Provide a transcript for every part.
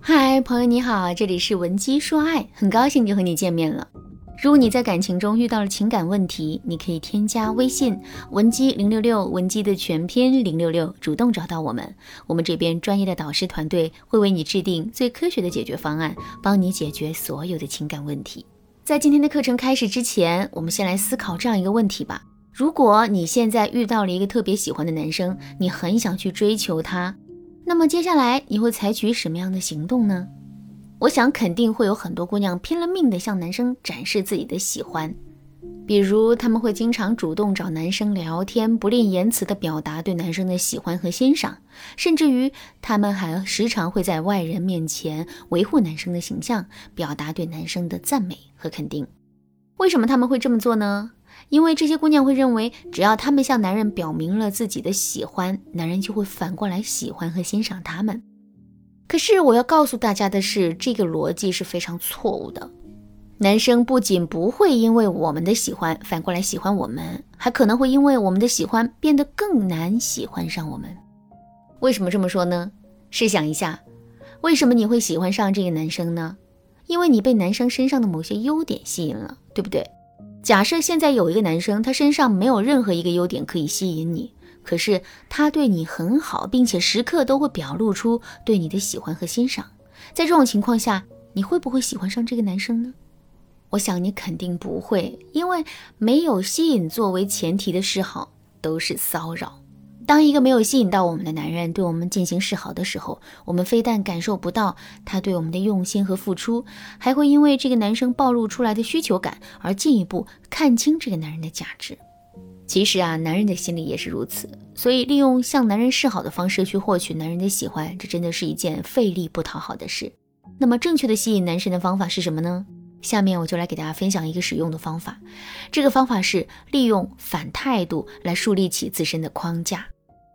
嗨，朋友你好，这里是文姬说爱，很高兴又和你见面了。如果你在感情中遇到了情感问题，你可以添加微信文姬零六六，文姬的全篇零六六，主动找到我们，我们这边专业的导师团队会为你制定最科学的解决方案，帮你解决所有的情感问题。在今天的课程开始之前，我们先来思考这样一个问题吧：如果你现在遇到了一个特别喜欢的男生，你很想去追求他。那么接下来你会采取什么样的行动呢？我想肯定会有很多姑娘拼了命的向男生展示自己的喜欢，比如他们会经常主动找男生聊天，不吝言辞的表达对男生的喜欢和欣赏，甚至于他们还时常会在外人面前维护男生的形象，表达对男生的赞美和肯定。为什么他们会这么做呢？因为这些姑娘会认为，只要她们向男人表明了自己的喜欢，男人就会反过来喜欢和欣赏她们。可是我要告诉大家的是，这个逻辑是非常错误的。男生不仅不会因为我们的喜欢反过来喜欢我们，还可能会因为我们的喜欢变得更难喜欢上我们。为什么这么说呢？试想一下，为什么你会喜欢上这个男生呢？因为你被男生身上的某些优点吸引了，对不对？假设现在有一个男生，他身上没有任何一个优点可以吸引你，可是他对你很好，并且时刻都会表露出对你的喜欢和欣赏。在这种情况下，你会不会喜欢上这个男生呢？我想你肯定不会，因为没有吸引作为前提的示好都是骚扰。当一个没有吸引到我们的男人对我们进行示好的时候，我们非但感受不到他对我们的用心和付出，还会因为这个男生暴露出来的需求感而进一步看清这个男人的价值。其实啊，男人的心里也是如此。所以，利用向男人示好的方式去获取男人的喜欢，这真的是一件费力不讨好的事。那么，正确的吸引男神的方法是什么呢？下面我就来给大家分享一个使用的方法。这个方法是利用反态度来树立起自身的框架。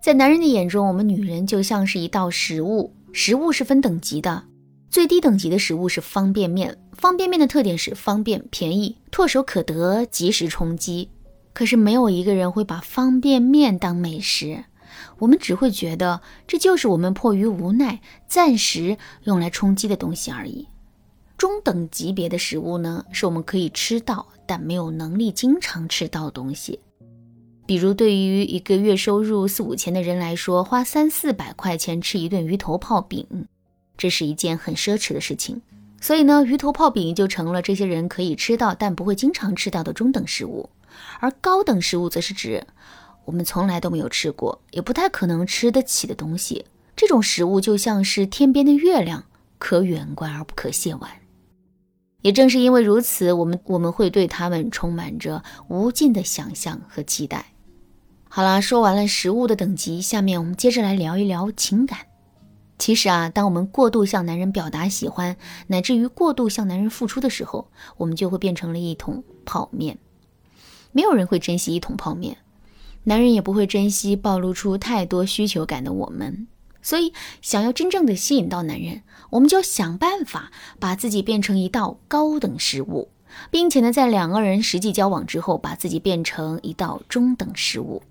在男人的眼中，我们女人就像是一道食物，食物是分等级的，最低等级的食物是方便面。方便面的特点是方便、便宜、唾手可得、及时充饥。可是没有一个人会把方便面当美食，我们只会觉得这就是我们迫于无奈暂时用来充饥的东西而已。中等级别的食物呢，是我们可以吃到但没有能力经常吃到的东西。比如，对于一个月收入四五千的人来说，花三四百块钱吃一顿鱼头泡饼，这是一件很奢侈的事情。所以呢，鱼头泡饼就成了这些人可以吃到但不会经常吃到的中等食物。而高等食物则是指我们从来都没有吃过，也不太可能吃得起的东西。这种食物就像是天边的月亮，可远观而不可亵玩。也正是因为如此，我们我们会对他们充满着无尽的想象和期待。好了，说完了食物的等级，下面我们接着来聊一聊情感。其实啊，当我们过度向男人表达喜欢，乃至于过度向男人付出的时候，我们就会变成了一桶泡面。没有人会珍惜一桶泡面，男人也不会珍惜暴露出太多需求感的我们。所以，想要真正的吸引到男人，我们就要想办法把自己变成一道高等食物，并且呢，在两个人实际交往之后，把自己变成一道中等食物。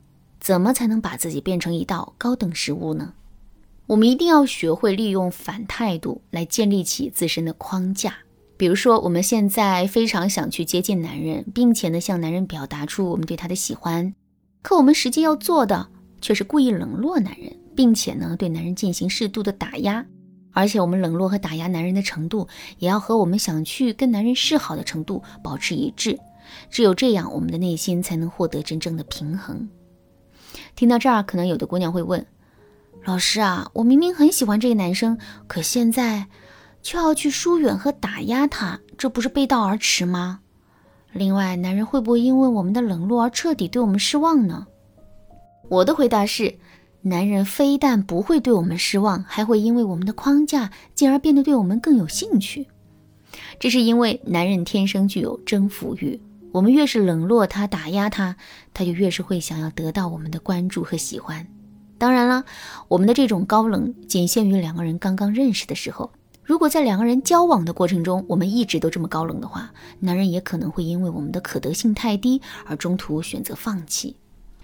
怎么才能把自己变成一道高等食物呢？我们一定要学会利用反态度来建立起自身的框架。比如说，我们现在非常想去接近男人，并且呢向男人表达出我们对他的喜欢，可我们实际要做的却是故意冷落男人，并且呢对男人进行适度的打压。而且我们冷落和打压男人的程度，也要和我们想去跟男人示好的程度保持一致。只有这样，我们的内心才能获得真正的平衡。听到这儿，可能有的姑娘会问：“老师啊，我明明很喜欢这个男生，可现在却要去疏远和打压他，这不是背道而驰吗？另外，男人会不会因为我们的冷落而彻底对我们失望呢？”我的回答是：男人非但不会对我们失望，还会因为我们的框架，进而变得对我们更有兴趣。这是因为男人天生具有征服欲。我们越是冷落他、打压他，他就越是会想要得到我们的关注和喜欢。当然了，我们的这种高冷仅限于两个人刚刚认识的时候。如果在两个人交往的过程中，我们一直都这么高冷的话，男人也可能会因为我们的可得性太低而中途选择放弃。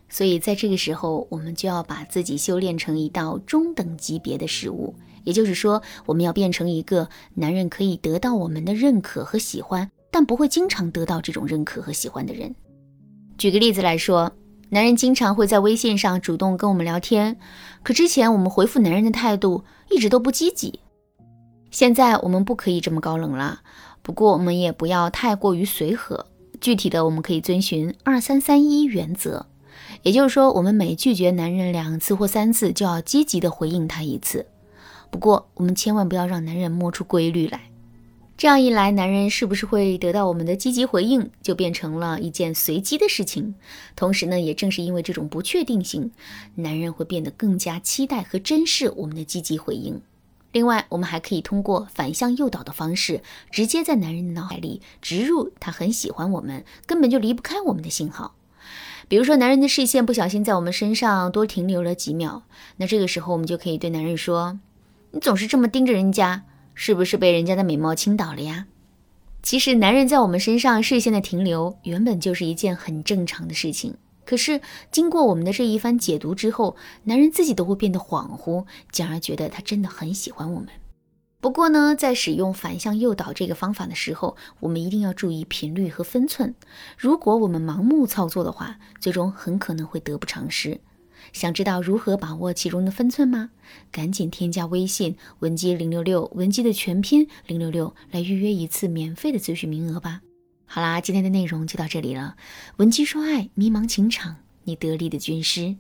所以在这个时候，我们就要把自己修炼成一道中等级别的食物，也就是说，我们要变成一个男人可以得到我们的认可和喜欢，但不会经常得到这种认可和喜欢的人。举个例子来说，男人经常会在微信上主动跟我们聊天，可之前我们回复男人的态度一直都不积极。现在我们不可以这么高冷了，不过我们也不要太过于随和。具体的，我们可以遵循二三三一原则，也就是说，我们每拒绝男人两次或三次，就要积极的回应他一次。不过，我们千万不要让男人摸出规律来。这样一来，男人是不是会得到我们的积极回应，就变成了一件随机的事情。同时呢，也正是因为这种不确定性，男人会变得更加期待和珍视我们的积极回应。另外，我们还可以通过反向诱导的方式，直接在男人的脑海里植入他很喜欢我们，根本就离不开我们的信号。比如说，男人的视线不小心在我们身上多停留了几秒，那这个时候我们就可以对男人说：“你总是这么盯着人家。”是不是被人家的美貌倾倒了呀？其实，男人在我们身上视线的停留，原本就是一件很正常的事情。可是，经过我们的这一番解读之后，男人自己都会变得恍惚，进而觉得他真的很喜欢我们。不过呢，在使用反向诱导这个方法的时候，我们一定要注意频率和分寸。如果我们盲目操作的话，最终很可能会得不偿失。想知道如何把握其中的分寸吗？赶紧添加微信文姬零六六，文姬的全拼零六六，来预约一次免费的咨询名额吧。好啦，今天的内容就到这里了。文姬说爱，迷茫情场，你得力的军师。